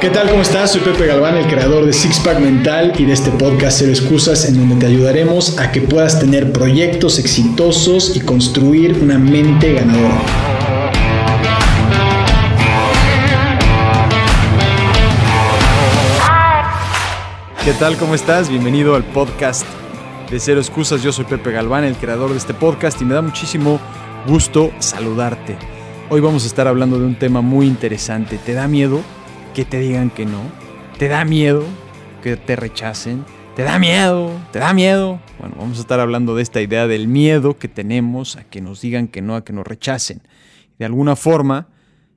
¿Qué tal? ¿Cómo estás? Soy Pepe Galván, el creador de Six Pack Mental y de este podcast Cero Excusas, en donde te ayudaremos a que puedas tener proyectos exitosos y construir una mente ganadora. ¿Qué tal? ¿Cómo estás? Bienvenido al podcast de Cero Excusas. Yo soy Pepe Galván, el creador de este podcast, y me da muchísimo gusto saludarte. Hoy vamos a estar hablando de un tema muy interesante. ¿Te da miedo? Que te digan que no? ¿Te da miedo que te rechacen? ¿Te da miedo? ¿Te da miedo? Bueno, vamos a estar hablando de esta idea del miedo que tenemos a que nos digan que no, a que nos rechacen. De alguna forma,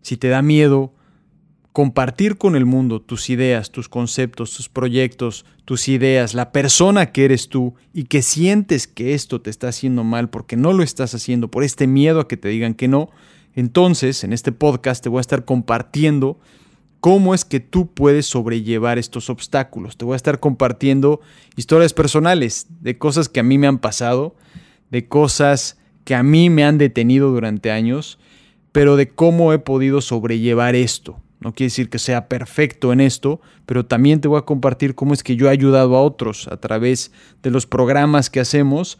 si te da miedo compartir con el mundo tus ideas, tus conceptos, tus proyectos, tus ideas, la persona que eres tú y que sientes que esto te está haciendo mal porque no lo estás haciendo por este miedo a que te digan que no, entonces en este podcast te voy a estar compartiendo cómo es que tú puedes sobrellevar estos obstáculos. Te voy a estar compartiendo historias personales de cosas que a mí me han pasado, de cosas que a mí me han detenido durante años, pero de cómo he podido sobrellevar esto. No quiere decir que sea perfecto en esto, pero también te voy a compartir cómo es que yo he ayudado a otros a través de los programas que hacemos,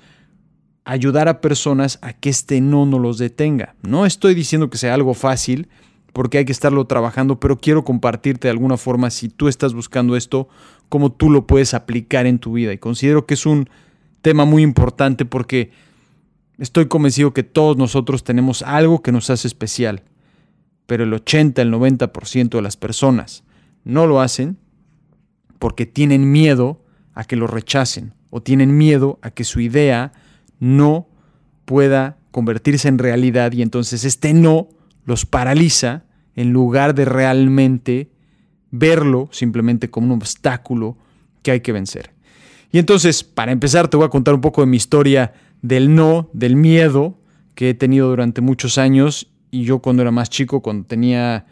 ayudar a personas a que este no nos los detenga. No estoy diciendo que sea algo fácil, porque hay que estarlo trabajando, pero quiero compartirte de alguna forma si tú estás buscando esto, cómo tú lo puedes aplicar en tu vida. Y considero que es un tema muy importante porque estoy convencido que todos nosotros tenemos algo que nos hace especial, pero el 80, el 90% de las personas no lo hacen porque tienen miedo a que lo rechacen o tienen miedo a que su idea no pueda convertirse en realidad y entonces este no los paraliza en lugar de realmente verlo simplemente como un obstáculo que hay que vencer. Y entonces, para empezar, te voy a contar un poco de mi historia del no, del miedo que he tenido durante muchos años. Y yo cuando era más chico, cuando tenía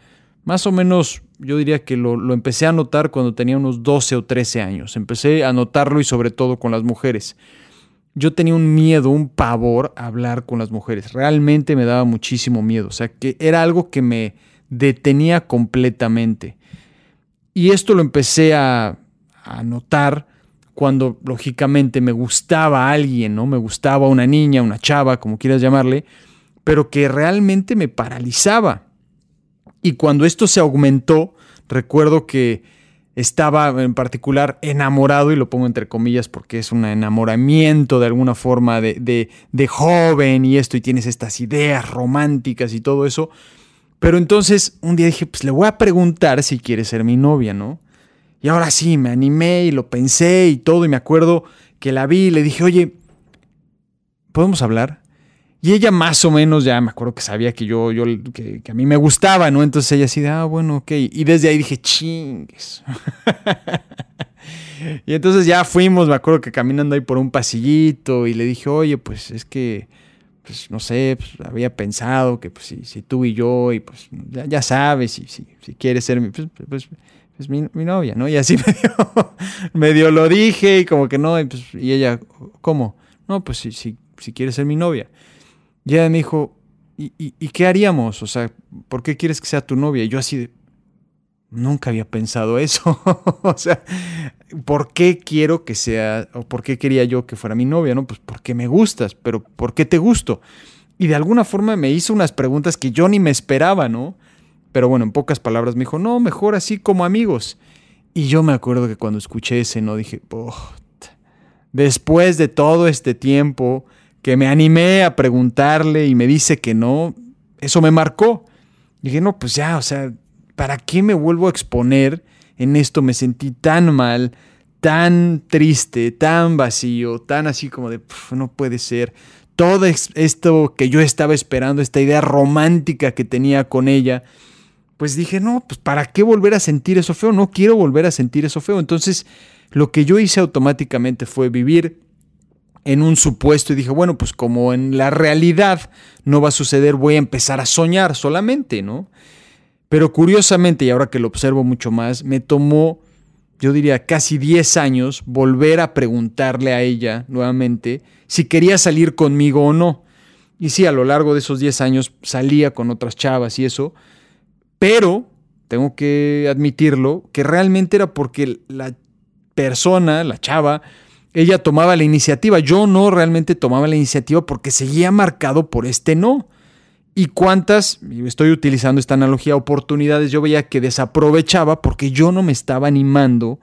más o menos, yo diría que lo, lo empecé a notar cuando tenía unos 12 o 13 años. Empecé a notarlo y sobre todo con las mujeres yo tenía un miedo, un pavor a hablar con las mujeres. Realmente me daba muchísimo miedo. O sea, que era algo que me detenía completamente. Y esto lo empecé a, notar cuando lógicamente me gustaba alguien, ¿no? Me gustaba una niña, una chava, como quieras llamarle, pero que realmente me paralizaba. Y cuando esto se aumentó, recuerdo que estaba en particular enamorado, y lo pongo entre comillas porque es un enamoramiento de alguna forma de, de, joven y esto, y tienes estas ideas románticas y todo eso. Pero entonces un día dije, pues le voy a preguntar si quiere ser mi novia, ¿no? Y ahora sí, me animé y lo pensé y todo, y me acuerdo que la vi y le dije, oye, ¿podemos hablar? Y ella más o menos ya me acuerdo que sabía que yo, yo que, a mí me gustaba, ¿no? Entonces ella así de, ah, bueno, ok. Y desde ahí dije, chingues. y entonces ya fuimos, me acuerdo que caminando ahí por un pasillito y le dije, oye, pues es que, pues no sé, pues, había pensado que pues, si, si, tú y yo, y pues ya, sabes, si, si, si quieres ser mi, pues, pues, pues mi, mi, novia, ¿no? Y así medio, medio lo dije y como que no, y, pues, y ella, ¿cómo? No, pues si, si, si quieres ser mi novia. Y ella me dijo, ¿Y, qué haríamos? O sea, ¿por qué quieres que sea tu novia? Y yo así de, nunca había pensado eso. o sea, ¿por qué quiero que sea, o por qué quería yo que fuera mi novia? No, pues porque me gustas, pero ¿por qué te gusto? Y de alguna forma me hizo unas preguntas que yo ni me esperaba, ¿no? Pero bueno, en pocas palabras me dijo, no, mejor así como amigos. Y yo me acuerdo que cuando escuché ese no dije, después de todo este tiempo, que me animé a preguntarle y me dice que no, eso me marcó. dije, no, pues ya, o sea, ¿para qué me vuelvo a exponer en esto? Me sentí tan mal, tan triste, tan vacío, tan así como de, no puede ser. Todo esto que yo estaba esperando, esta idea romántica que tenía con ella, pues dije, no, pues ¿para qué volver a sentir eso feo? No quiero volver a sentir eso feo. Entonces, lo que yo hice automáticamente fue vivir en un supuesto y dije, bueno, pues como en la realidad no va a suceder, voy a empezar a soñar solamente, ¿no? Pero curiosamente, y ahora que lo observo mucho más, me tomó, yo diría, casi 10 años volver a preguntarle a ella nuevamente si quería salir conmigo o no. Y sí, a lo largo de esos 10 años salía con otras chavas y eso, pero tengo que admitirlo, que realmente era porque la persona, la chava, ella tomaba la iniciativa. Yo no realmente tomaba la iniciativa porque seguía marcado por este no. Y cuántas, y estoy utilizando esta analogía, oportunidades yo veía que desaprovechaba porque yo no me estaba animando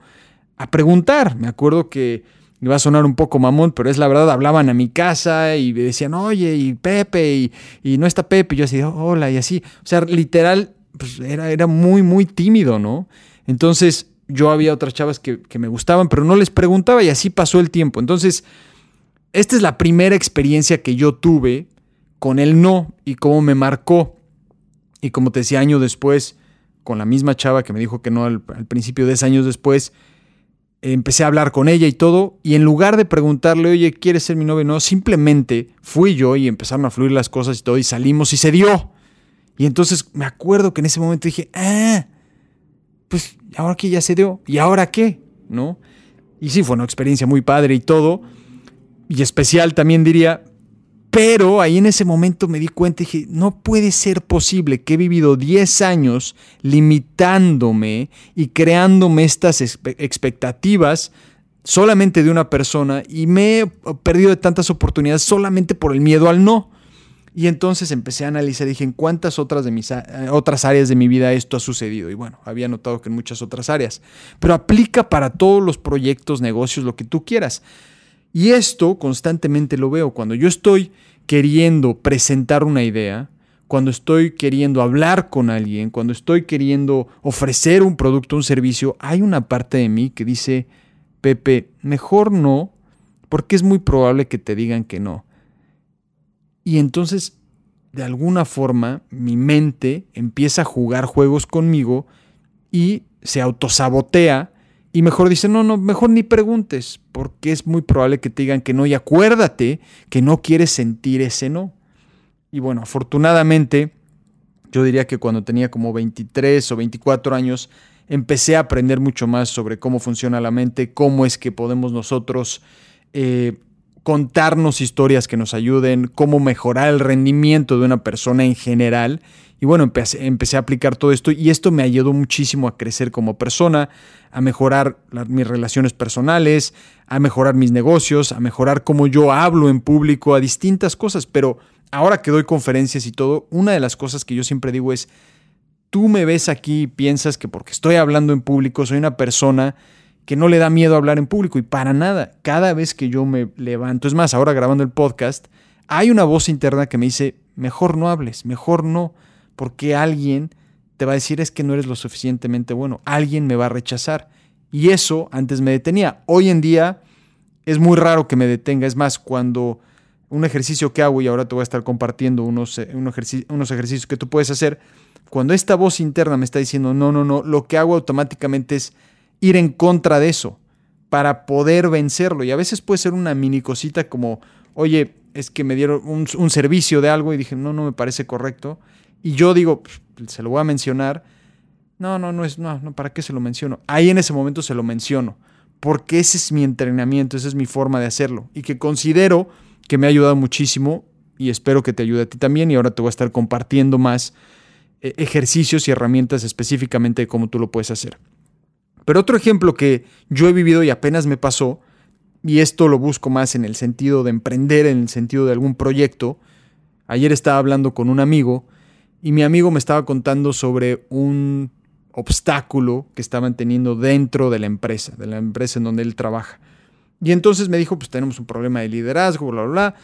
a preguntar. Me acuerdo que iba a sonar un poco mamón, pero es la verdad, hablaban a mi casa y me decían, oye, y Pepe, y, no está Pepe, y yo así, hola, y así. O sea, literal, pues era, era muy, muy tímido, ¿no? Entonces, yo había otras chavas que, me gustaban, pero no les preguntaba y así pasó el tiempo. Entonces, esta es la primera experiencia que yo tuve con el no y cómo me marcó. Y como te decía, año después, con la misma chava que me dijo que no al, principio, 10 años después, empecé a hablar con ella y todo, y en lugar de preguntarle, oye, ¿quieres ser mi novio? No, simplemente fui yo y empezaron a fluir las cosas y todo, y salimos y se dio. Y entonces me acuerdo que en ese momento dije, ah, pues ahora que ya se dio, ¿y ahora qué? ¿No? Y sí, fue una experiencia muy padre y todo, y especial también diría, pero ahí en ese momento me di cuenta y dije, no puede ser posible que he vivido 10 años limitándome y creándome estas expectativas solamente de una persona y me he perdido de tantas oportunidades solamente por el miedo al no. Y entonces empecé a analizar dije, ¿en cuántas otras, de mis, otras áreas de mi vida esto ha sucedido? Y bueno, había notado que en muchas otras áreas. Pero aplica para todos los proyectos, negocios, lo que tú quieras. Y esto constantemente lo veo. Cuando yo estoy queriendo presentar una idea, cuando estoy queriendo hablar con alguien, cuando estoy queriendo ofrecer un producto, un servicio, hay una parte de mí que dice, Pepe, mejor no, porque es muy probable que te digan que no. Y entonces, de alguna forma, mi mente empieza a jugar juegos conmigo y se autosabotea y mejor dice, no, no, mejor ni preguntes, porque es muy probable que te digan que no. Y acuérdate que no quieres sentir ese no. Y bueno, afortunadamente, yo diría que cuando tenía como 23 o 24 años, empecé a aprender mucho más sobre cómo funciona la mente, cómo es que podemos nosotros eh, contarnos historias que nos ayuden, cómo mejorar el rendimiento de una persona en general. Y bueno, empecé, empecé a aplicar todo esto y esto me ayudó muchísimo a crecer como persona, a mejorar mis relaciones personales, a mejorar mis negocios, a mejorar cómo yo hablo en público, a distintas cosas. Pero ahora que doy conferencias y todo, una de las cosas que yo siempre digo es, tú me ves aquí y piensas que porque estoy hablando en público soy una persona que no le da miedo hablar en público y para nada, cada vez que yo me levanto, es más, ahora grabando el podcast, hay una voz interna que me dice, mejor no hables, mejor no, porque alguien te va a decir es que no eres lo suficientemente bueno, alguien me va a rechazar. Y eso antes me detenía. Hoy en día es muy raro que me detenga. Es más, cuando un ejercicio que hago, y ahora te voy a estar compartiendo unos, eh, ejercicios que tú puedes hacer, cuando esta voz interna me está diciendo, no, no, no, lo que hago automáticamente es ir en contra de eso para poder vencerlo. Y a veces puede ser una mini cosita como, oye, es que me dieron un, un servicio de algo y dije, no, no me parece correcto. Y yo digo, se lo voy a mencionar. No, no, no es, no, no, ¿para qué se lo menciono? Ahí en ese momento se lo menciono, porque ese es mi entrenamiento, esa es mi forma de hacerlo y que considero que me ha ayudado muchísimo y espero que te ayude a ti también y ahora te voy a estar compartiendo más eh, ejercicios y herramientas específicamente de cómo tú lo puedes hacer. Pero otro ejemplo que yo he vivido y apenas me pasó, y esto lo busco más en el sentido de emprender, en el sentido de algún proyecto, ayer estaba hablando con un amigo y mi amigo me estaba contando sobre un obstáculo que estaban teniendo dentro de la empresa, de la empresa en donde él trabaja. Y entonces me dijo, pues tenemos un problema de liderazgo, bla, bla, bla.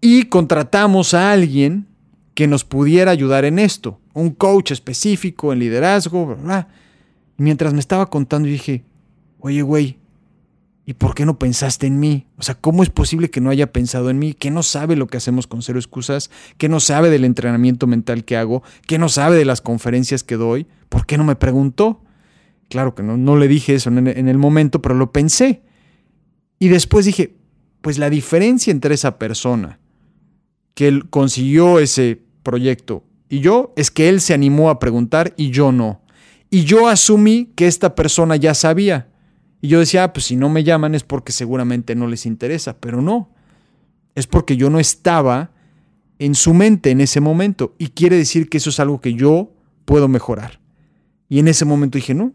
Y contratamos a alguien que nos pudiera ayudar en esto, un coach específico en liderazgo, bla, bla. Mientras me estaba contando, dije, oye, güey, ¿Y por qué no pensaste en mí? O sea, ¿cómo es posible que no haya pensado en mí? ¿Que no sabe lo que hacemos con cero excusas? ¿Que no sabe del entrenamiento mental que hago? ¿Que no sabe de las conferencias que doy? ¿Por qué no me preguntó? Claro que no, no le dije eso en, en el momento, pero lo pensé. Y después dije, pues la diferencia entre esa persona que él consiguió ese proyecto y yo es que él se animó a preguntar y yo no. Y yo asumí que esta persona ya sabía. Y yo decía, ah, pues si no me llaman es porque seguramente no les interesa, pero no. Es porque yo no estaba en su mente en ese momento. Y quiere decir que eso es algo que yo puedo mejorar. Y en ese momento dije, no,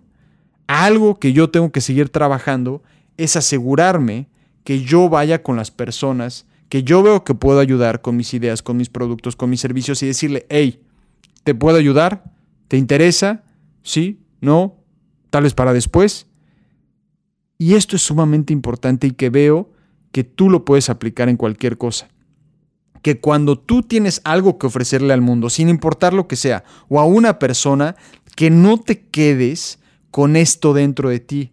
algo que yo tengo que seguir trabajando es asegurarme que yo vaya con las personas que yo veo que puedo ayudar con mis ideas, con mis productos, con mis servicios y decirle, hey, ¿te puedo ayudar? ¿Te interesa? ¿Sí? ¿No? Tal vez para después. Y esto es sumamente importante y que veo que tú lo puedes aplicar en cualquier cosa. Que cuando tú tienes algo que ofrecerle al mundo, sin importar lo que sea, o a una persona, que no te quedes con esto dentro de ti.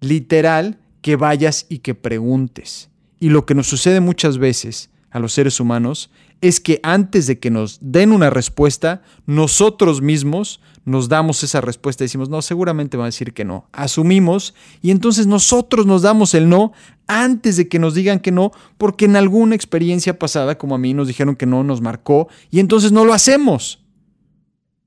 Literal, que vayas y que preguntes. Y lo que nos sucede muchas veces a los seres humanos es que antes de que nos den una respuesta, nosotros mismos nos damos esa respuesta y decimos, no, seguramente va a decir que no. Asumimos y entonces nosotros nos damos el no antes de que nos digan que no, porque en alguna experiencia pasada, como a mí, nos dijeron que no, nos marcó y entonces no lo hacemos.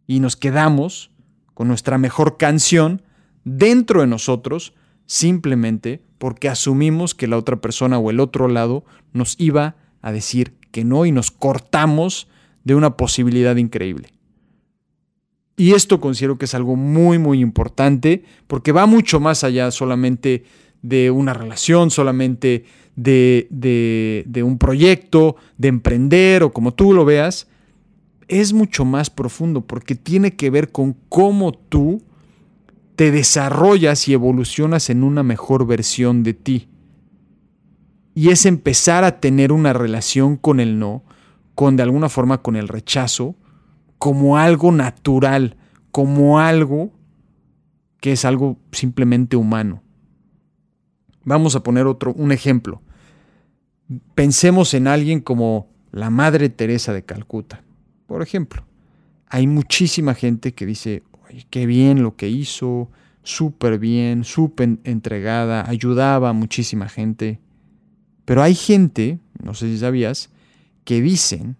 Y nos quedamos con nuestra mejor canción dentro de nosotros simplemente porque asumimos que la otra persona o el otro lado nos iba a decir que no y nos cortamos de una posibilidad increíble. Y esto considero que es algo muy, muy importante porque va mucho más allá solamente de una relación, solamente de, de, un proyecto, de emprender o como tú lo veas. Es mucho más profundo porque tiene que ver con cómo tú te desarrollas y evolucionas en una mejor versión de ti. Y es empezar a tener una relación con el no, con de alguna forma con el rechazo, como algo natural, como algo que es algo simplemente humano. Vamos a poner otro un ejemplo. Pensemos en alguien como la Madre Teresa de Calcuta, por ejemplo. Hay muchísima gente que dice, qué bien lo que hizo, súper bien, súper entregada, ayudaba a muchísima gente. Pero hay gente, no sé si sabías, que dicen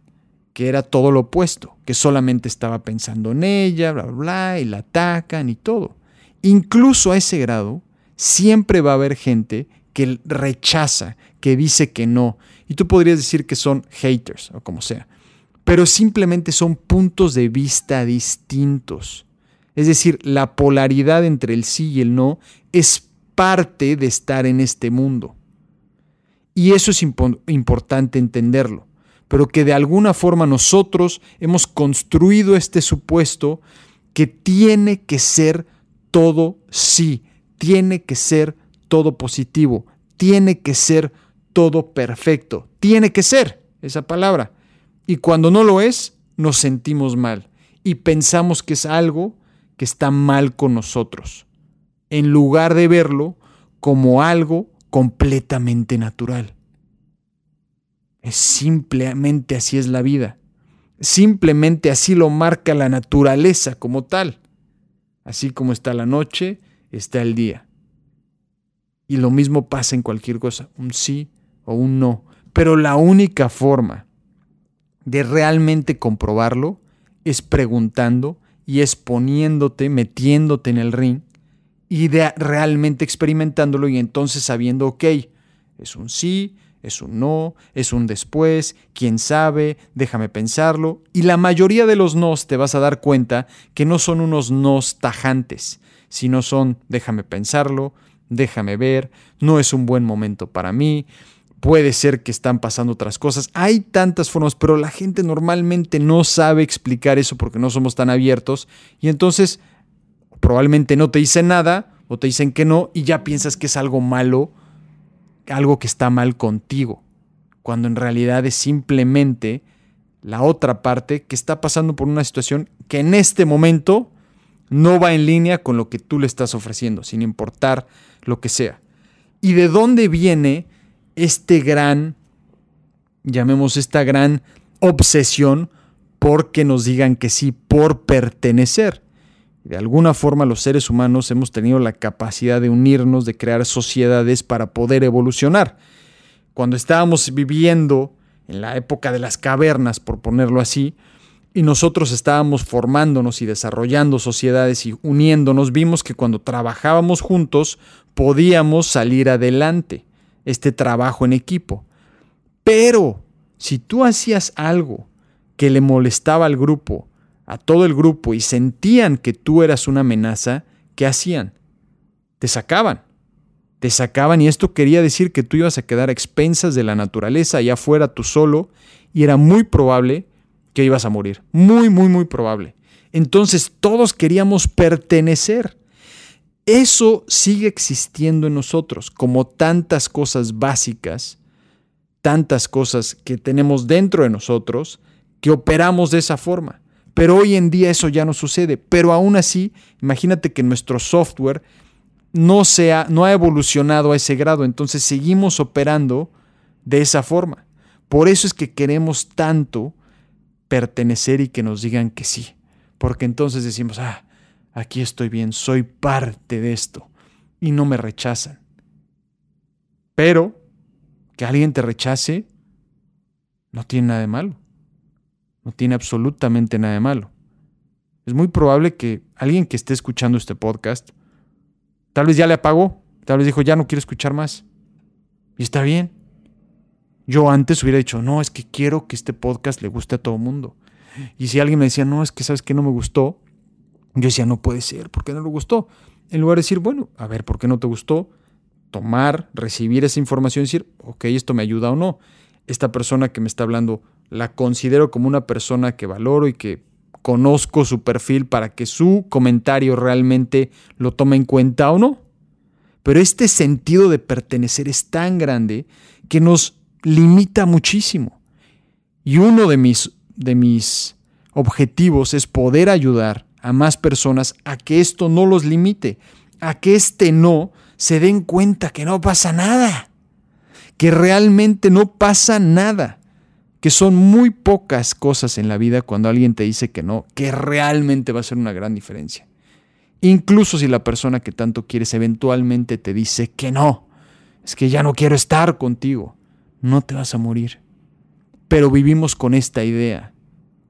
que era todo lo opuesto, que solamente estaba pensando en ella, bla, bla, bla, y la atacan y todo. Incluso a ese grado, siempre va a haber gente que rechaza, que dice que no. Y tú podrías decir que son haters o como sea. Pero simplemente son puntos de vista distintos. Es decir, la polaridad entre el sí y el no es parte de estar en este mundo. Y eso es importante entenderlo, pero que de alguna forma nosotros hemos construido este supuesto que tiene que ser todo sí, tiene que ser todo positivo, tiene que ser todo perfecto, tiene que ser esa palabra. Y cuando no lo es, nos sentimos mal y pensamos que es algo que está mal con nosotros, en lugar de verlo como algo completamente natural. Es simplemente así es la vida. Simplemente así lo marca la naturaleza como tal. Así como está la noche, está el día. Y lo mismo pasa en cualquier cosa, un sí o un no. Pero la única forma de realmente comprobarlo es preguntando y exponiéndote, metiéndote en el ring y realmente experimentándolo y entonces sabiendo, ok, es un sí, es un no, es un después, quién sabe, déjame pensarlo. Y la mayoría de los nos te vas a dar cuenta que no son unos nos tajantes, sino son déjame pensarlo, déjame ver, no es un buen momento para mí, puede ser que están pasando otras cosas. Hay tantas formas, pero la gente normalmente no sabe explicar eso porque no somos tan abiertos y entonces probablemente no te dicen nada o te dicen que no y ya piensas que es algo malo, algo que está mal contigo, cuando en realidad es simplemente la otra parte que está pasando por una situación que en este momento no va en línea con lo que tú le estás ofreciendo, sin importar lo que sea. ¿Y de dónde viene este gran, llamemos esta gran obsesión por que nos digan que sí, por pertenecer. De alguna forma los seres humanos hemos tenido la capacidad de unirnos, de crear sociedades para poder evolucionar. Cuando estábamos viviendo en la época de las cavernas, por ponerlo así, y nosotros estábamos formándonos y desarrollando sociedades y uniéndonos, vimos que cuando trabajábamos juntos podíamos salir adelante este trabajo en equipo. Pero si tú hacías algo que le molestaba al grupo, a todo el grupo y sentían que tú eras una amenaza, ¿qué hacían? Te sacaban. Te sacaban y esto quería decir que tú ibas a quedar a expensas de la naturaleza allá afuera tú solo y era muy probable que ibas a morir. Muy, muy, muy probable. Entonces todos queríamos pertenecer. Eso sigue existiendo en nosotros, como tantas cosas básicas, tantas cosas que tenemos dentro de nosotros, que operamos de esa forma. Pero hoy en día eso ya no sucede. Pero aún así, imagínate que nuestro software no, sea, no ha evolucionado a ese grado, entonces seguimos operando de esa forma. Por eso es que queremos tanto pertenecer y que nos digan que sí, porque entonces decimos, ah, aquí estoy bien, soy parte de esto y no me rechazan. Pero que alguien te rechace no tiene nada de malo. No tiene absolutamente nada de malo. Es muy probable que alguien que esté escuchando este podcast, tal vez ya le apagó, tal vez dijo, ya no quiero escuchar más. Y está bien. Yo antes hubiera dicho, no, es que quiero que este podcast le guste a todo el mundo. Y si alguien me decía, no, es que sabes que no me gustó, yo decía, no puede ser, ¿por qué no le gustó? En lugar de decir, bueno, a ver, ¿por qué no te gustó? Tomar, recibir esa información y decir, ok, esto me ayuda o no. Esta persona que me está hablando la considero como una persona que valoro y que conozco su perfil para que su comentario realmente lo tome en cuenta o no. Pero este sentido de pertenecer es tan grande que nos limita muchísimo. Y uno de mis, de mis objetivos es poder ayudar a más personas a que esto no los limite, a que este no se den cuenta que no pasa nada, que realmente no pasa nada, que son muy pocas cosas en la vida cuando alguien te dice que no, que realmente va a ser una gran diferencia. Incluso si la persona que tanto quieres eventualmente te dice que no, es que ya no quiero estar contigo, no te vas a morir. Pero vivimos con esta idea,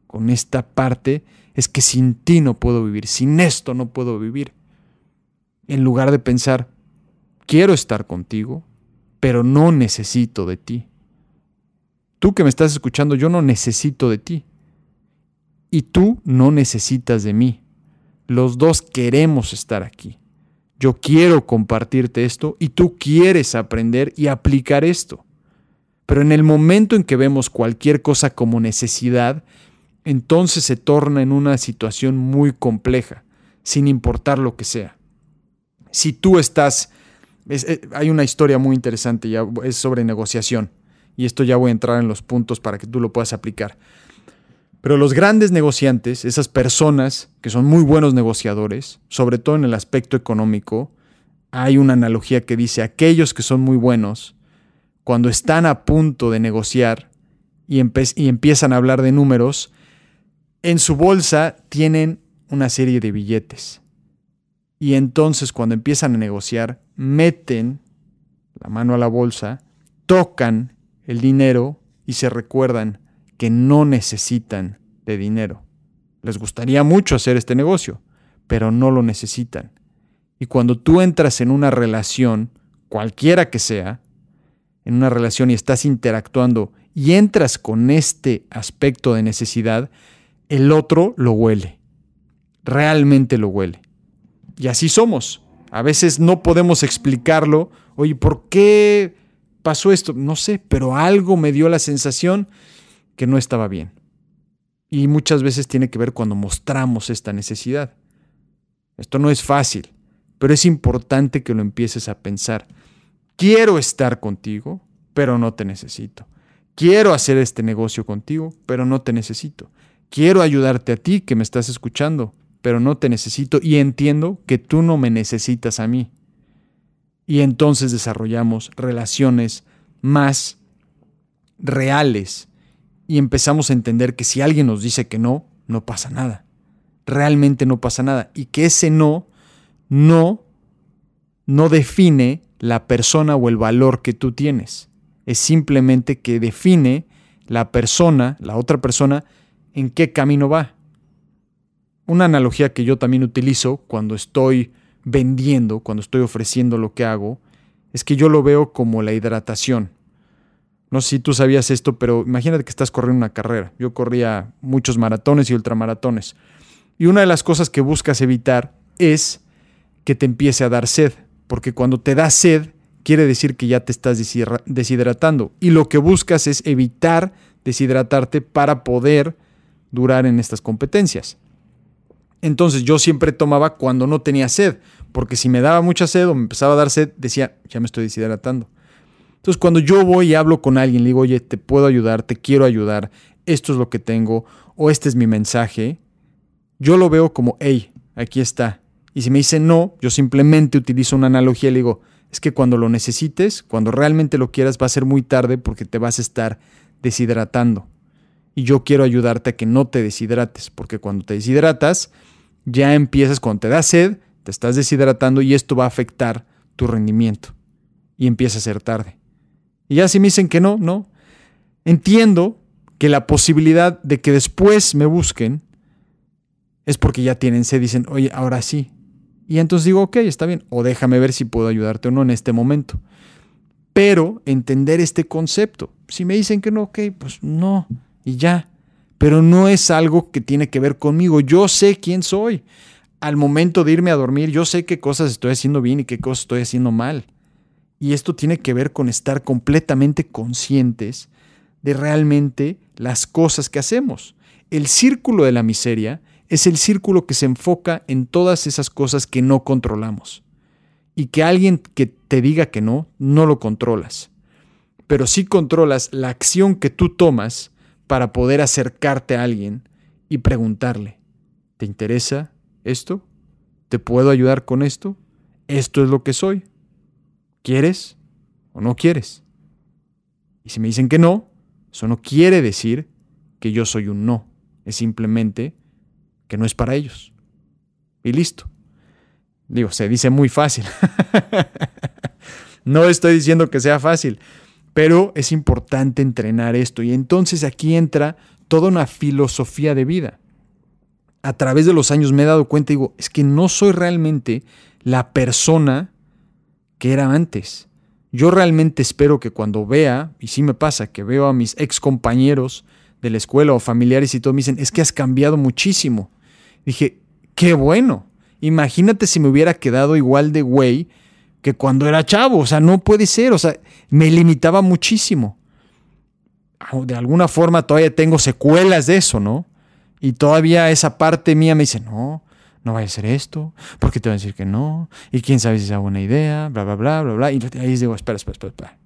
con esta parte es que sin ti no puedo vivir, sin esto no puedo vivir. En lugar de pensar, quiero estar contigo, pero no necesito de ti. Tú que me estás escuchando, yo no necesito de ti. Y tú no necesitas de mí. Los dos queremos estar aquí. Yo quiero compartirte esto y tú quieres aprender y aplicar esto. Pero en el momento en que vemos cualquier cosa como necesidad, entonces se torna en una situación muy compleja, sin importar lo que sea. Si tú estás, eh, hay una historia muy interesante, ya es sobre negociación, y esto ya voy a entrar en los puntos para que tú lo puedas aplicar. Pero los grandes negociantes, esas personas que son muy buenos negociadores, sobre todo en el aspecto económico, hay una analogía que dice, aquellos que son muy buenos, cuando están a punto de negociar y, y empiezan a hablar de números, en su bolsa tienen una serie de billetes. Y entonces cuando empiezan a negociar, meten la mano a la bolsa, tocan el dinero y se recuerdan que no necesitan de dinero. Les gustaría mucho hacer este negocio, pero no lo necesitan. Y cuando tú entras en una relación, cualquiera que sea, en una relación y estás interactuando y entras con este aspecto de necesidad, el otro lo huele, realmente lo huele. Y así somos. A veces no podemos explicarlo. Oye, ¿por qué pasó esto? No sé, pero algo me dio la sensación que no estaba bien. Y muchas veces tiene que ver cuando mostramos esta necesidad. Esto no es fácil, pero es importante que lo empieces a pensar. Quiero estar contigo, pero no te necesito. Quiero hacer este negocio contigo, pero no te necesito. Quiero ayudarte a ti que me estás escuchando, pero no te necesito y entiendo que tú no me necesitas a mí. Y entonces desarrollamos relaciones más reales y empezamos a entender que si alguien nos dice que no, no pasa nada. Realmente no pasa nada. Y que ese no, no, no define la persona o el valor que tú tienes. Es simplemente que define la persona, la otra persona, en qué camino va. Una analogía que yo también utilizo cuando estoy vendiendo, cuando estoy ofreciendo lo que hago, es que yo lo veo como la hidratación. No sé si tú sabías esto, pero imagínate que estás corriendo una carrera. Yo corría muchos maratones y ultramaratones. Y una de las cosas que buscas evitar es que te empiece a dar sed, porque cuando te da sed quiere decir que ya te estás deshidratando. Y lo que buscas es evitar deshidratarte para poder durar en estas competencias. Entonces yo siempre tomaba cuando no tenía sed, porque si me daba mucha sed o me empezaba a dar sed, decía, ya me estoy deshidratando. Entonces cuando yo voy y hablo con alguien, le digo, oye, te puedo ayudar, te quiero ayudar, esto es lo que tengo, o este es mi mensaje, yo lo veo como, hey, aquí está. Y si me dice no, yo simplemente utilizo una analogía y le digo, es que cuando lo necesites, cuando realmente lo quieras, va a ser muy tarde porque te vas a estar deshidratando. Y yo quiero ayudarte a que no te deshidrates, porque cuando te deshidratas, ya empiezas, cuando te da sed, te estás deshidratando y esto va a afectar tu rendimiento. Y empieza a ser tarde. Y ya si me dicen que no, no. Entiendo que la posibilidad de que después me busquen es porque ya tienen sed, dicen, oye, ahora sí. Y entonces digo, ok, está bien, o déjame ver si puedo ayudarte o no en este momento. Pero entender este concepto. Si me dicen que no, ok, pues no, y ya. Pero no es algo que tiene que ver conmigo. Yo sé quién soy. Al momento de irme a dormir, yo sé qué cosas estoy haciendo bien y qué cosas estoy haciendo mal. Y esto tiene que ver con estar completamente conscientes de realmente las cosas que hacemos. El círculo de la miseria es el círculo que se enfoca en todas esas cosas que no controlamos. Y que alguien que te diga que no, no lo controlas. Pero sí controlas la acción que tú tomas para poder acercarte a alguien y preguntarle, ¿te interesa esto? ¿Te puedo ayudar con esto? Esto es lo que soy. ¿Quieres o no quieres? Y si me dicen que no, eso no quiere decir que yo soy un no. Es simplemente que no es para ellos. Y listo. Digo, se dice muy fácil. no estoy diciendo que sea fácil, pero es importante entrenar esto. Y entonces aquí entra toda una filosofía de vida. A través de los años me he dado cuenta y digo, es que no soy realmente la persona que era antes. Yo realmente espero que cuando vea, y sí me pasa, que veo a mis ex compañeros de la escuela o familiares y todo, me dicen, es que has cambiado muchísimo. Dije, qué bueno. Imagínate si me hubiera quedado igual de güey que cuando era chavo. O sea, no puede ser. O sea, me limitaba muchísimo. De alguna forma todavía tengo secuelas de eso, ¿no? Y todavía esa parte mía me dice, no, no vaya a ser esto, porque te van a decir que no, y quién sabe si es buena idea, bla, bla, bla, bla, bla. Y ahí digo, espera, espera, espera, espera.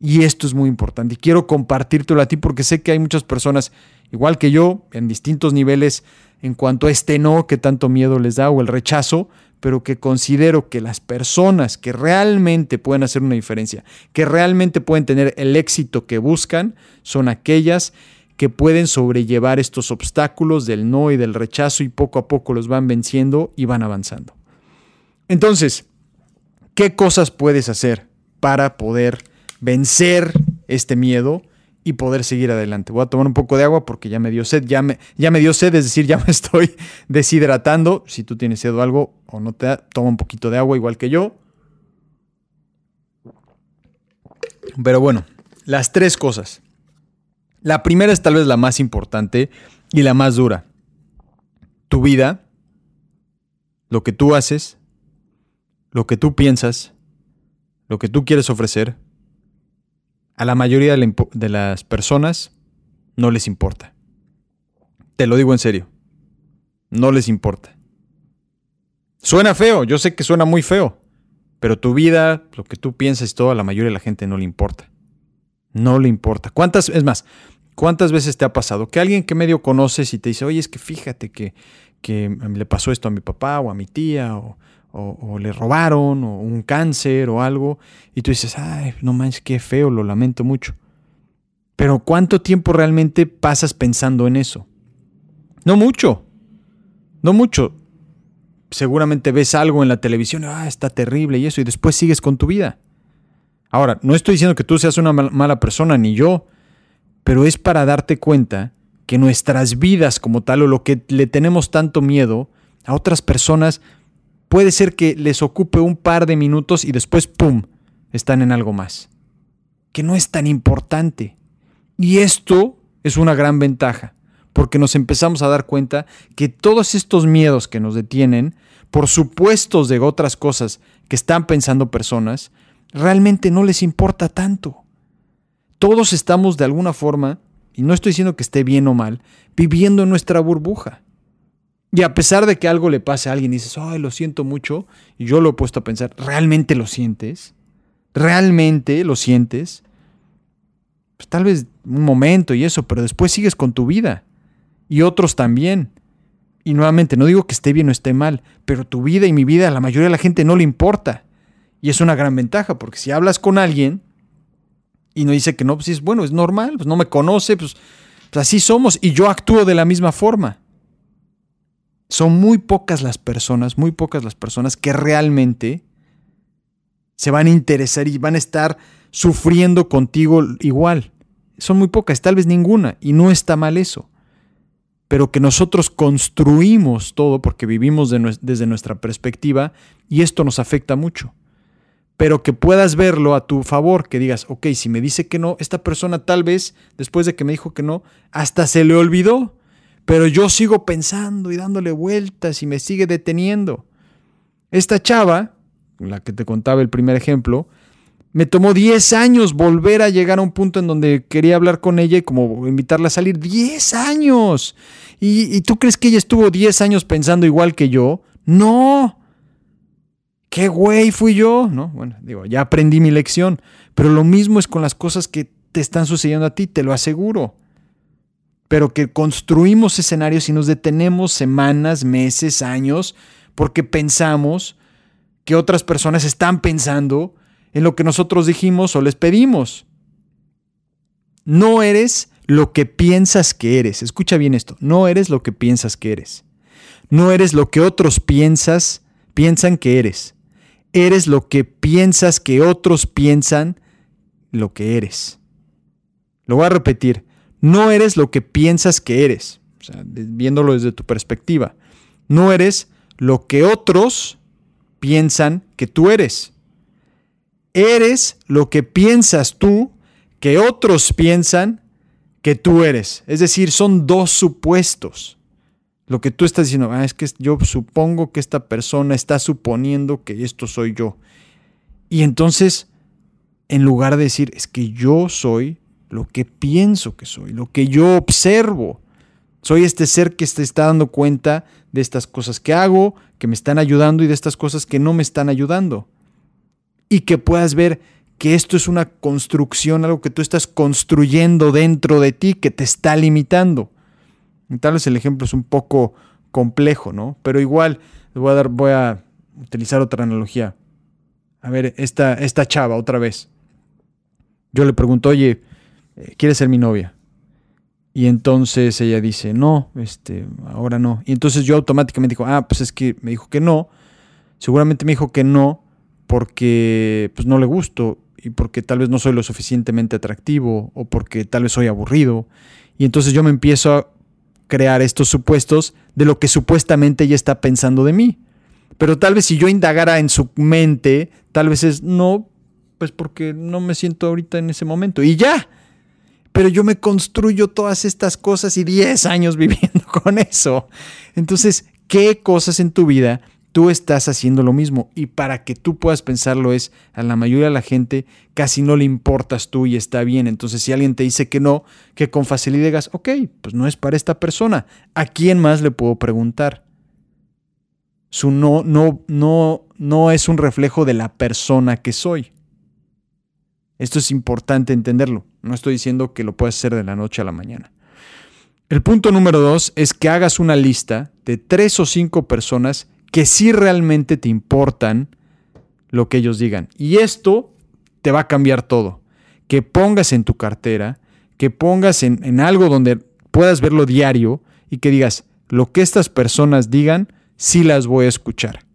Y esto es muy importante. Y quiero compartírtelo a ti porque sé que hay muchas personas, igual que yo, en distintos niveles en cuanto a este no que tanto miedo les da o el rechazo, pero que considero que las personas que realmente pueden hacer una diferencia, que realmente pueden tener el éxito que buscan, son aquellas que pueden sobrellevar estos obstáculos del no y del rechazo y poco a poco los van venciendo y van avanzando. Entonces, ¿qué cosas puedes hacer para poder vencer este miedo y poder seguir adelante. Voy a tomar un poco de agua porque ya me dio sed, ya me, ya me dio sed, es decir, ya me estoy deshidratando. Si tú tienes sed o algo o no te da, toma un poquito de agua igual que yo. Pero bueno, las tres cosas. La primera es tal vez la más importante y la más dura. Tu vida, lo que tú haces, lo que tú piensas, lo que tú quieres ofrecer a la mayoría de las personas no les importa. Te lo digo en serio. No les importa. Suena feo, yo sé que suena muy feo, pero tu vida, lo que tú piensas y todo, a la mayoría de la gente no le importa. No le importa. ¿Cuántas, es más, cuántas veces te ha pasado que alguien que medio conoces y te dice, oye, es que fíjate que, que le pasó esto a mi papá o a mi tía o, o, le robaron, o un cáncer o algo, y tú dices, ay, no manches, qué feo, lo lamento mucho. Pero ¿cuánto tiempo realmente pasas pensando en eso? No mucho, no mucho. Seguramente ves algo en la televisión, ah, está terrible y eso, y después sigues con tu vida. Ahora, no estoy diciendo que tú seas una mala persona, ni yo, pero es para darte cuenta que nuestras vidas como tal, o lo que le tenemos tanto miedo, a otras personas puede ser que les ocupe un par de minutos y después, ¡pum!, están en algo más. que no es tan importante. Y esto es una gran ventaja, porque nos empezamos a dar cuenta que todos estos miedos que nos detienen, por supuestos de otras cosas que están pensando personas, realmente no les importa tanto. Todos estamos de alguna forma, y no estoy diciendo que esté bien o mal, viviendo en nuestra burbuja. Y a pesar de que algo le pase a alguien y dices, ay, lo siento mucho, y yo lo he puesto a pensar, ¿realmente lo sientes? ¿Realmente lo sientes? Pues tal vez un momento y eso, pero después sigues con tu vida. Y otros también. Y nuevamente, no digo que esté bien o esté mal, pero tu vida y mi vida a la mayoría de la gente no le importa. Y es una gran ventaja, porque si hablas con alguien y no dice que no, pues es bueno, es normal, pues no me conoce, pues, pues así somos y yo actúo de la misma forma. Son muy pocas las personas, muy pocas las personas que realmente se van a interesar y van a estar sufriendo contigo igual. Son muy pocas, tal vez ninguna, y no está mal eso. Pero que nosotros construimos todo porque vivimos desde nuestra perspectiva y esto nos afecta mucho. Pero que puedas verlo a tu favor, que digas, ok, si me dice que no, esta persona tal vez, después de que me dijo que no, hasta se le olvidó pero yo sigo pensando y dándole vueltas y me sigue deteniendo. Esta chava, la que te contaba el primer ejemplo, me tomó 10 años volver a llegar a un punto en donde quería hablar con ella y como invitarla a salir. 10 años. ¿Y, ¿Y, tú crees que ella estuvo 10 años pensando igual que yo? No. ¿Qué güey fui yo? No, bueno, digo, ya aprendí mi lección. Pero lo mismo es con las cosas que te están sucediendo a ti, te lo aseguro pero que construimos escenarios y nos detenemos semanas, meses, años, porque pensamos que otras personas están pensando en lo que nosotros dijimos o les pedimos. No eres lo que piensas que eres. Escucha bien esto. No eres lo que piensas que eres. No eres lo que otros piensas, piensan que eres. Eres lo que piensas que otros piensan lo que eres. Lo voy a repetir. No eres lo que piensas que eres, viéndolo desde tu perspectiva. No eres lo que otros piensan que tú eres. Eres lo que piensas tú que otros piensan que tú eres. Es decir, son dos supuestos. Lo que tú estás diciendo, ah, es que yo supongo que esta persona está suponiendo que esto soy yo. Y entonces, en lugar de decir, es que yo soy lo que pienso que soy, lo que yo observo. Soy este ser que se está dando cuenta de estas cosas que hago, que me están ayudando y de estas cosas que no me están ayudando. Y que puedas ver que esto es una construcción, algo que tú estás construyendo dentro de ti que te está limitando. tal vez el ejemplo es un poco complejo, ¿no? Pero igual voy a, dar, voy a utilizar otra analogía. A ver, esta, esta chava otra vez. Yo le pregunto, oye, eh, quiere ser mi novia. Y entonces ella dice, no, este, ahora no. Y entonces yo automáticamente digo, ah, pues es que me dijo que no. Seguramente me dijo que no porque pues no le gusto y porque tal vez no soy lo suficientemente atractivo o porque tal vez soy aburrido. Y entonces yo me empiezo a crear estos supuestos de lo que supuestamente ella está pensando de mí. Pero tal vez si yo indagara en su mente, tal vez es no, pues porque no me siento ahorita en ese momento. Y ya, pero yo me construyo todas estas cosas y 10 años viviendo con eso. Entonces, ¿qué cosas en tu vida tú estás haciendo lo mismo? Y para que tú puedas pensarlo es, a la mayoría de la gente casi no le importas tú y está bien. Entonces, si alguien te dice que no, que con facilidad digas, ok, pues no es para esta persona. ¿A quién más le puedo preguntar? Su no, no, no, no es un reflejo de la persona que soy. Esto es importante entenderlo. No estoy diciendo que lo puedas hacer de la noche a la mañana. El punto número dos es que hagas una lista de tres o cinco personas que sí realmente te importan lo que ellos digan. Y esto te va a cambiar todo. Que pongas en tu cartera, que pongas en, algo donde puedas verlo diario y que digas, lo que estas personas digan, sí las voy a escuchar.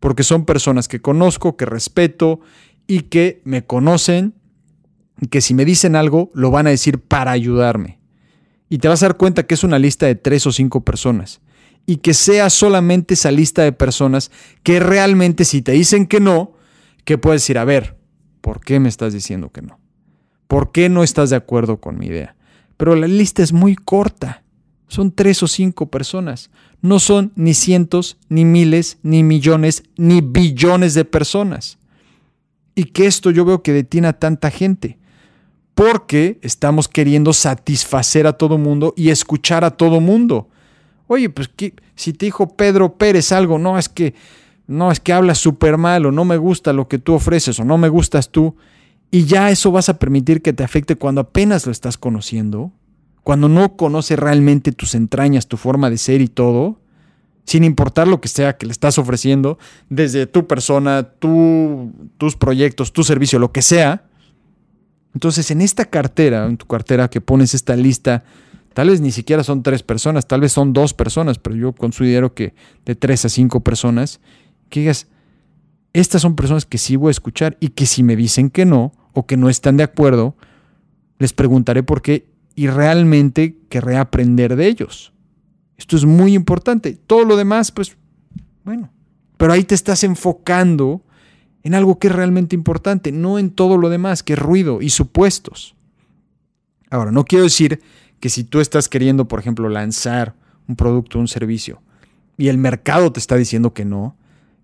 Porque son personas que conozco, que respeto y que me conocen que si me dicen algo, lo van a decir para ayudarme. Y te vas a dar cuenta que es una lista de tres o cinco personas. Y que sea solamente esa lista de personas que realmente si te dicen que no, que puedes decir, a ver, ¿por qué me estás diciendo que no? ¿Por qué no estás de acuerdo con mi idea? Pero la lista es muy corta. Son tres o cinco personas. No son ni cientos, ni miles, ni millones, ni billones de personas. Y que esto yo veo que detiene a tanta gente. Porque estamos queriendo satisfacer a todo mundo y escuchar a todo mundo. Oye, pues si te dijo Pedro Pérez algo, no es que no es que hablas súper mal o no me gusta lo que tú ofreces o no me gustas tú, y ya eso vas a permitir que te afecte cuando apenas lo estás conociendo, cuando no conoce realmente tus entrañas, tu forma de ser y todo, sin importar lo que sea que le estás ofreciendo, desde tu persona, tu, tus proyectos, tu servicio, lo que sea. Entonces, en esta cartera, en tu cartera que pones esta lista, tal vez ni siquiera son tres personas, tal vez son dos personas, pero yo considero que de tres a cinco personas, que digas, estas son personas que sí voy a escuchar y que si me dicen que no o que no están de acuerdo, les preguntaré por qué y realmente querré aprender de ellos. Esto es muy importante. Todo lo demás, pues, bueno, pero ahí te estás enfocando en algo que es realmente importante, no en todo lo demás, que es ruido y supuestos. Ahora, no quiero decir que si tú estás queriendo, por ejemplo, lanzar un producto o un servicio y el mercado te está diciendo que no,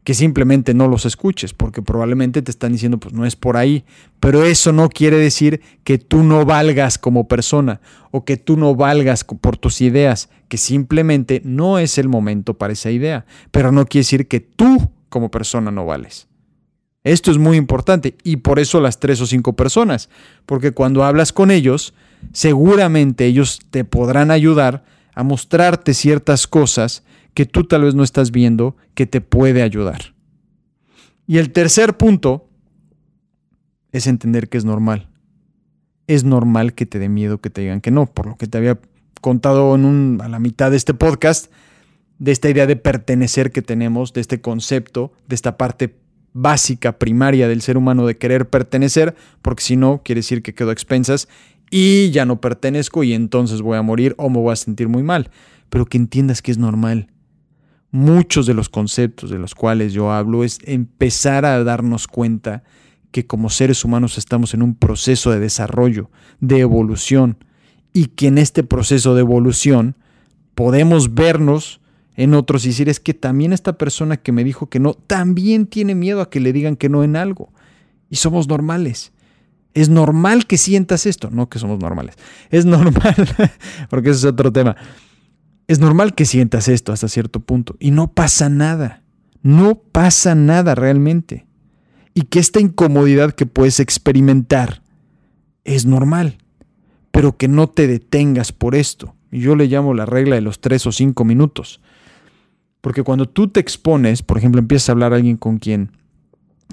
que simplemente no los escuches, porque probablemente te están diciendo, pues no es por ahí, pero eso no quiere decir que tú no valgas como persona o que tú no valgas por tus ideas, que simplemente no es el momento para esa idea, pero no quiere decir que tú como persona no vales. Esto es muy importante y por eso las tres o cinco personas, porque cuando hablas con ellos, seguramente ellos te podrán ayudar a mostrarte ciertas cosas que tú tal vez no estás viendo que te puede ayudar. Y el tercer punto es entender que es normal. Es normal que te dé miedo que te digan que no, por lo que te había contado en a la mitad de este podcast, de esta idea de pertenecer que tenemos, de este concepto, de esta parte básica, primaria del ser humano de querer pertenecer, porque si no, quiere decir que quedo a expensas y ya no pertenezco y entonces voy a morir o me voy a sentir muy mal. Pero que entiendas que es normal, muchos de los conceptos de los cuales yo hablo es empezar a darnos cuenta que como seres humanos estamos en un proceso de desarrollo, de evolución, y que en este proceso de evolución podemos vernos en otros y decir es que también esta persona que me dijo que no, también tiene miedo a que le digan que no en algo. Y somos normales. Es normal que sientas esto, no que somos normales. Es normal, porque eso es otro tema es normal que sientas esto hasta cierto punto y no pasa nada. No pasa nada realmente. Y que esta incomodidad que puedes experimentar es normal, pero que no te detengas por esto. Y yo le llamo la regla de los tres o cinco minutos. Porque cuando tú te expones, por ejemplo, empiezas a hablar a alguien con quien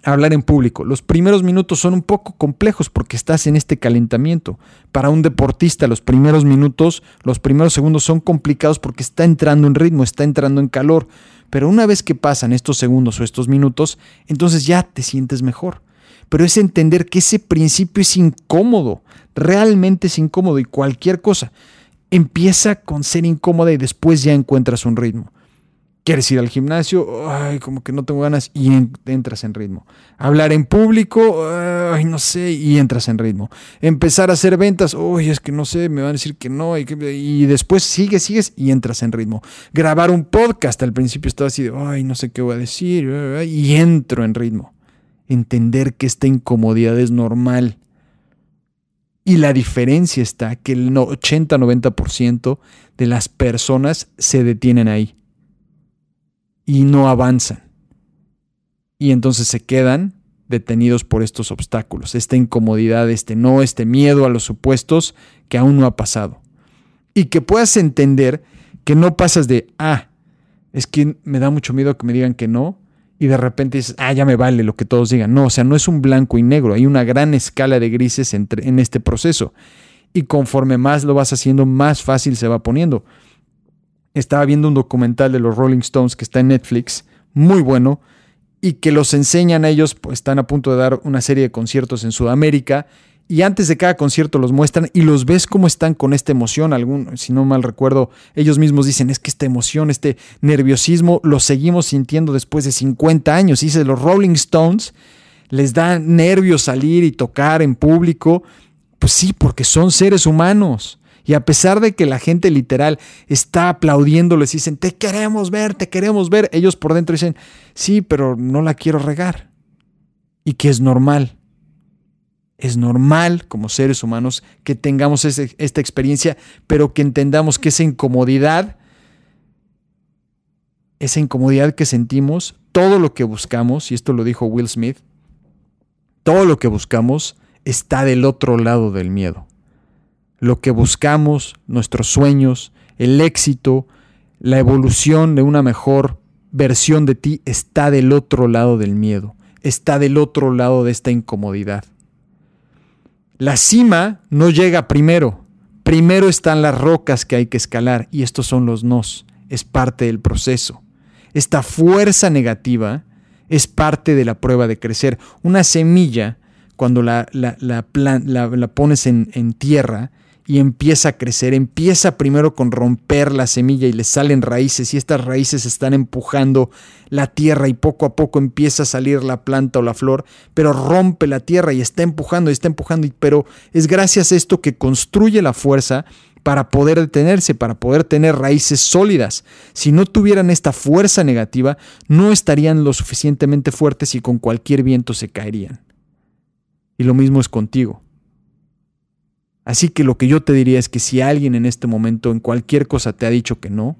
hablar en público. Los primeros minutos son un poco complejos porque estás en este calentamiento. Para un deportista los primeros minutos, los primeros segundos son complicados porque está entrando en ritmo, está entrando en calor. Pero una vez que pasan estos segundos o estos minutos, entonces ya te sientes mejor. Pero es entender que ese principio es incómodo, realmente es incómodo y cualquier cosa empieza con ser incómoda y después ya encuentras un ritmo. ¿Quieres ir al gimnasio? Ay, como que no tengo ganas y entras en ritmo. Hablar en público, ay, no sé, y entras en ritmo. Empezar a hacer ventas, uy, es que no sé, me van a decir que no, y, y, después sigues, sigues y entras en ritmo. Grabar un podcast, al principio estaba así de, ay, no sé qué voy a decir, y entro en ritmo. Entender que esta incomodidad es normal. Y la diferencia está que el 80-90% de las personas se detienen ahí y no avanzan. Y entonces se quedan detenidos por estos obstáculos, esta incomodidad, este no, este miedo a los supuestos que aún no ha pasado. Y que puedas entender que no pasas de, ah, es que me da mucho miedo que me digan que no, y de repente dices, ah, ya me vale lo que todos digan. No, o sea, no es un blanco y negro, hay una gran escala de grises entre, en este proceso. Y conforme más lo vas haciendo, más fácil se va poniendo estaba viendo un documental de los Rolling Stones que está en Netflix, muy bueno, y que los enseñan a ellos, pues están a punto de dar una serie de conciertos en Sudamérica, y antes de cada concierto los muestran y los ves cómo están con esta emoción, algún, si no mal recuerdo, ellos mismos dicen, es que esta emoción, este nerviosismo, lo seguimos sintiendo después de 50 años. Dice, los Rolling Stones les da nervios salir y tocar en público, Pues sí, porque son seres humanos. Y a pesar de que la gente literal está aplaudiendo, les dicen, te queremos ver, te queremos ver, ellos por dentro dicen, sí, pero no la quiero regar. Y que es normal. Es normal como seres humanos que tengamos esta experiencia, pero que entendamos que esa incomodidad, esa incomodidad que sentimos, todo lo que buscamos, y esto lo dijo Will Smith, todo lo que buscamos está del otro lado del miedo lo que buscamos, nuestros sueños, el éxito, la evolución de una mejor versión de ti está del otro lado del miedo, está del otro lado de esta incomodidad. La cima no llega primero, primero están las rocas que hay que escalar y estos son los nos, es parte del proceso. Esta fuerza negativa es parte de la prueba de crecer. Una semilla, cuando la, la, pones en, en tierra, y empieza a crecer. Empieza primero con romper la semilla y le salen raíces y estas raíces están empujando la tierra y poco a poco empieza a salir la planta o la flor, pero rompe la tierra y está empujando y está empujando, pero es gracias a esto que construye la fuerza para poder detenerse, para poder tener raíces sólidas. Si no tuvieran esta fuerza negativa, no estarían lo suficientemente fuertes y con cualquier viento se caerían. Y lo mismo es contigo. Así que lo que yo te diría es que si alguien en este momento en cualquier cosa te ha dicho que no,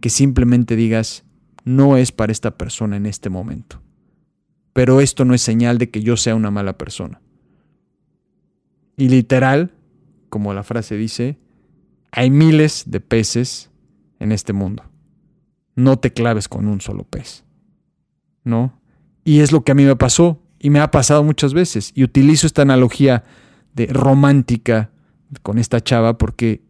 que simplemente digas, no es para esta persona en este momento. Pero esto no es señal de que yo sea una mala persona. Y literal, como la frase dice, hay miles de peces en este mundo. No te claves con un solo pez. ¿No? Y es lo que a mí me pasó y me ha pasado muchas veces. Y utilizo esta analogía romántica con esta chava porque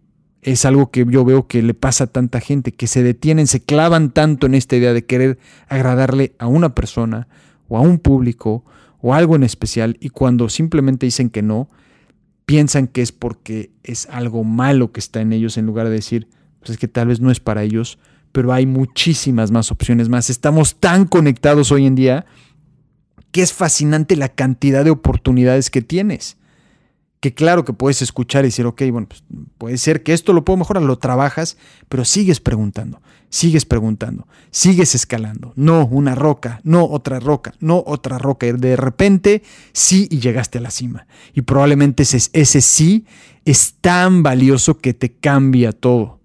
es algo que yo veo que le pasa a tanta gente, que se detienen, se clavan tanto en esta idea de querer agradarle a una persona o a un público o algo en especial y cuando simplemente dicen que no, piensan que es porque es algo malo que está en ellos en lugar de decir, pues es que tal vez no es para ellos, pero hay muchísimas más opciones más. Estamos tan conectados hoy en día que es fascinante la cantidad de oportunidades que tienes que claro que puedes escuchar y decir, ok, bueno, pues puede ser que esto lo puedo mejorar, lo trabajas, pero sigues preguntando, sigues preguntando, sigues escalando. No una roca, no otra roca, no otra roca. Y de repente sí y llegaste a la cima. Y probablemente ese, ese sí es tan valioso que te cambia todo,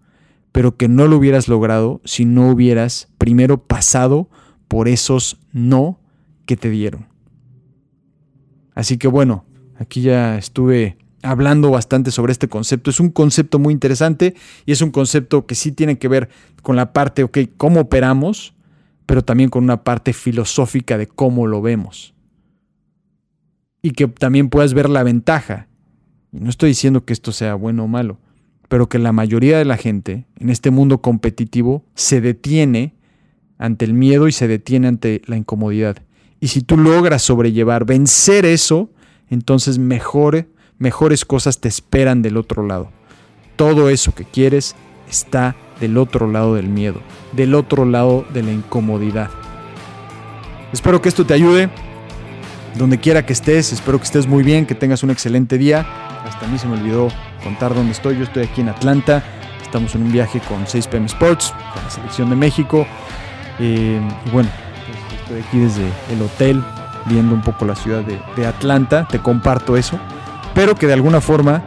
pero que no lo hubieras logrado si no hubieras primero pasado por esos no que te dieron. Así que bueno, Aquí ya estuve hablando bastante sobre este concepto. Es un concepto muy interesante y es un concepto que sí tiene que ver con la parte, ok, cómo operamos, pero también con una parte filosófica de cómo lo vemos. Y que también puedas ver la ventaja. Y no estoy diciendo que esto sea bueno o malo, pero que la mayoría de la gente en este mundo competitivo se detiene ante el miedo y se detiene ante la incomodidad. Y si tú logras sobrellevar, vencer eso, entonces mejor, mejores cosas te esperan del otro lado. Todo eso que quieres está del otro lado del miedo, del otro lado de la incomodidad. Espero que esto te ayude. Donde quiera que estés, espero que estés muy bien, que tengas un excelente día. Hasta a mí se me olvidó contar dónde estoy. Yo estoy aquí en Atlanta. Estamos en un viaje con 6PM Sports, con la selección de México. Eh, y bueno, pues, estoy aquí desde el hotel viendo un poco la ciudad de, Atlanta, te comparto eso, pero que de alguna forma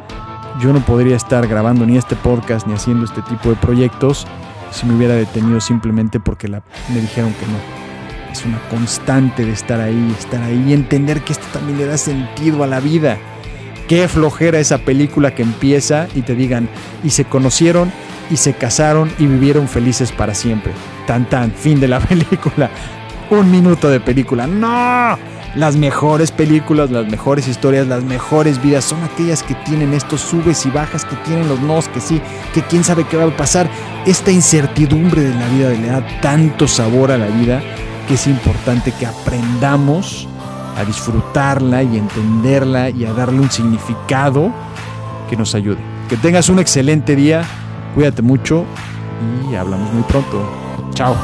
yo no podría estar grabando ni este podcast ni haciendo este tipo de proyectos si me hubiera detenido simplemente porque la, me dijeron que no. Es una constante de estar ahí, estar ahí y entender que esto también le da sentido a la vida. Qué flojera esa película que empieza y te digan, y se conocieron y se casaron y vivieron felices para siempre. Tan tan, fin de la película un minuto de película. No, las mejores películas, las mejores historias, las mejores vidas son aquellas que tienen estos subes y bajas, que tienen los nos, que sí, que quién sabe qué va a pasar. Esta incertidumbre de la vida le da tanto sabor a la vida que es importante que aprendamos a disfrutarla y entenderla y a darle un significado que nos ayude. Que tengas un excelente día, cuídate mucho y hablamos muy pronto. Chao.